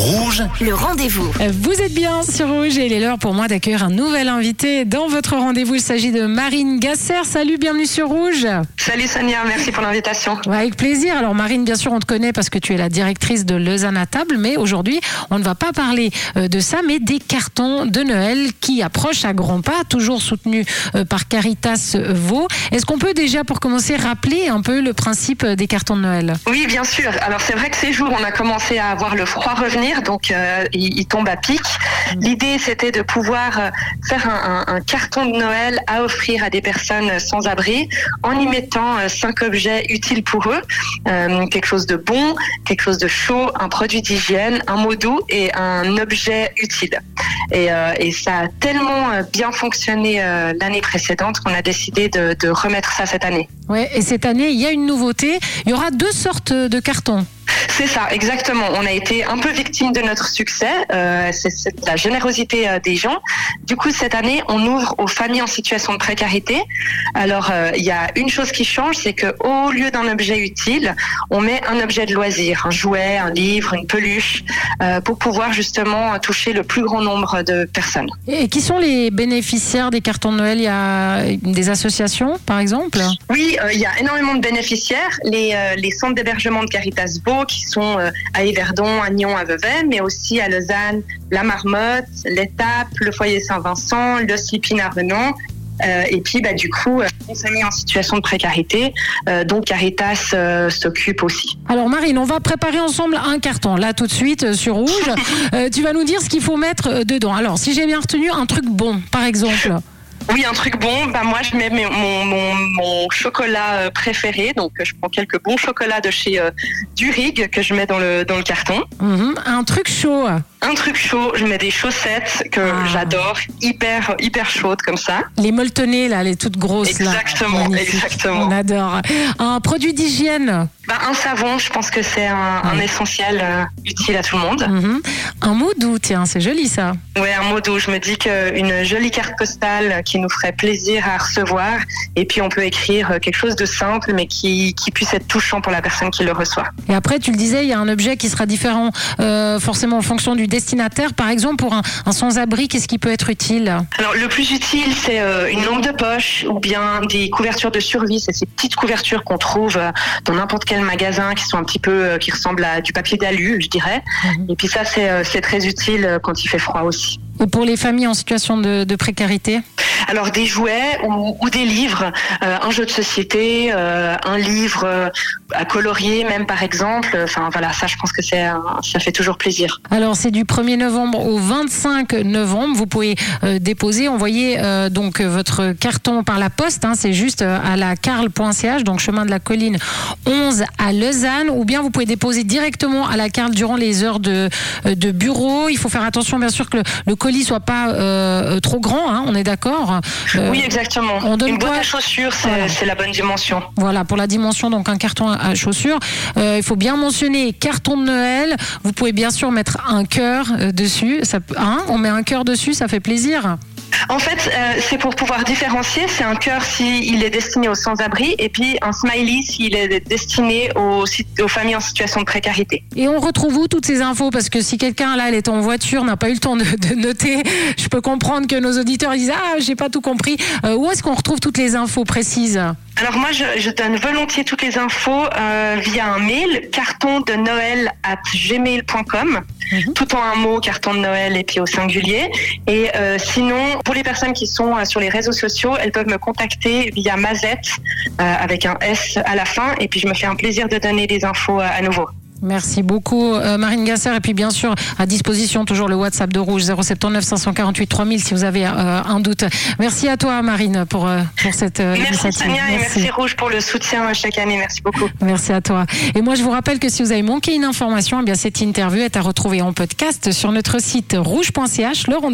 Rouge, Le rendez-vous. Vous êtes bien sur Rouge et il est l'heure pour moi d'accueillir un nouvel invité dans votre rendez-vous. Il s'agit de Marine Gasser. Salut, bienvenue sur Rouge. Salut Sonia, merci pour l'invitation. Ouais, avec plaisir. Alors Marine, bien sûr, on te connaît parce que tu es la directrice de Lausanne à table, mais aujourd'hui, on ne va pas parler euh, de ça, mais des cartons de Noël qui approchent à grands pas, toujours soutenus euh, par Caritas Vaud. Est-ce qu'on peut déjà, pour commencer, rappeler un peu le principe des cartons de Noël? Oui, bien sûr. Alors c'est vrai que ces jours, on a commencé à avoir le froid revenir, donc euh, il, il tombe à pic. L'idée, c'était de pouvoir euh, faire un, un- un carton de Noël à offrir à des personnes sans abri en y mettant euh, cinq objets utiles pour eux. Euh, quelque chose de bon, quelque chose de chaud, un produit d'hygiène, un mot doux et un objet utile. Et, euh, et ça a tellement bien fonctionné l'année précédente qu'on a décidé de, de remettre ça cette année. Ouais, et cette année, il y a une nouveauté. Il y aura deux sortes de cartons. C'est ça, exactement. On a été un peu victime de notre succès. Euh, c'est la générosité euh, des gens. Du coup, cette année, on ouvre aux familles en situation de précarité. Alors, euh, il y a une chose qui change, c'est que au lieu d'un objet utile, on met un objet de loisir, un jouet, un livre, une peluche, pour pouvoir justement toucher le plus grand nombre de personnes. Et qui sont les bénéficiaires des cartons de Noël? Il y a des associations, par exemple? Oui, il y a énormément de bénéficiaires. Les, les centres d'hébergement de Caritas Beau qui sont euh, à Yverdon, à Nyon, à Vevey, mais aussi à Lausanne, la Marmotte, l'Étape, le foyer Saint-Vincent, le Slipin à Renan. Euh, et puis, bah, du coup, euh, les familles en situation de précarité, euh, dont Caritas euh, s'occupe aussi. Alors Marine, on va préparer ensemble un carton, là tout de suite sur rouge. Tu vas nous dire ce qu'il faut mettre dedans. Alors si j'ai bien retenu, un truc bon, par exemple. Oui, un truc bon. Bah moi, je mets mon, mon, mon chocolat euh, préféré. Donc, je prends quelques bons chocolats de chez euh, Durig que je mets dans le dans le carton. Mhm. Un truc chaud. Un truc chaud, je mets des chaussettes que Ah. j'adore, hyper hyper chaudes comme ça. Les molletonnées, là, les toutes grosses. là. Exactement, Magnifique. exactement. On adore. Un produit d'hygiène. Bah, un savon, je pense que c'est un, un essentiel euh, utile à tout le monde. Mhm. Un mot doux, tiens, c'est joli ça. Ouais, un mot doux. Je me dis qu'une jolie carte postale qui nous ferait plaisir à recevoir, et puis on peut écrire quelque chose de simple, mais qui, qui puisse être touchant pour la personne qui le reçoit. Et après, tu le disais, il y a un objet qui sera différent euh, forcément en fonction du destinataire. Par exemple, pour un, un sans-abri, qu'est-ce qui peut être utile? Alors le plus utile, c'est euh, une lampe de poche ou bien des couvertures de survie. C'est ces petites couvertures qu'on trouve euh, dans n'importe quel magasin, qui sont un petit peu, euh, qui ressemblent à du papier d'alu, je dirais. Et puis ça, c'est euh, très utile euh, quand il fait froid aussi. Et pour les familles en situation de, de précarité? Alors des jouets ou, des livres, euh, un jeu de société, euh, un livre euh, à colorier même par exemple. Enfin voilà, ça je pense que ça fait toujours plaisir. Alors c'est du 1er novembre au 25 novembre. Vous pouvez déposer, envoyer donc votre carton par la poste. hein. c'est juste à la carle.ch, donc chemin de la colline 11 à Lausanne, ou bien vous pouvez déposer directement à la Carle durant les heures de, bureau. Il faut faire attention bien sûr que le, le colis soit pas trop grand. hein, on est d'accord? Euh, oui exactement. on donne Une boîte à chaussures, c'est Voilà. la bonne dimension. Voilà, pour la dimension, donc un carton à chaussures. Euh, il faut bien mentionner carton de Noël. Vous pouvez bien sûr mettre un cœur euh, dessus. Ça, hein, on met un cœur dessus, ça fait plaisir. En fait, euh, c'est pour pouvoir différencier. C'est un cœur s'il est destiné aux sans-abri et puis un smiley s'il est destiné aux, familles en situation de précarité. Et on retrouve où toutes ces infos? Parce que si quelqu'un là, elle est en voiture, n'a pas eu le temps de, de noter, je peux comprendre que nos auditeurs disent ah j'ai pas tout compris. Euh, où est-ce qu'on retrouve toutes les infos précises? Alors moi, je, je donne volontiers toutes les infos euh, via un mail, carton de Noël at gmail.com, Mhm. tout en un mot, carton de Noël et puis au singulier. Et euh, sinon, pour les personnes qui sont euh, sur les réseaux sociaux, elles peuvent me contacter via Mazette euh, avec un S à la fin. Et puis je me fais un plaisir de donner des infos euh, à nouveau. Merci beaucoup euh, Marine Gasser et puis bien sûr à disposition toujours le WhatsApp de Rouge 079 548 3000 si vous avez euh, un doute. Merci à toi Marine pour euh, pour cette euh, Merci initiative. Sonia et merci Rouge pour le soutien chaque année. Merci beaucoup. Merci à toi. Et moi, je vous rappelle que si vous avez manqué une information, eh bien cette interview est à retrouver en podcast sur notre site rouge.ch. Le rendez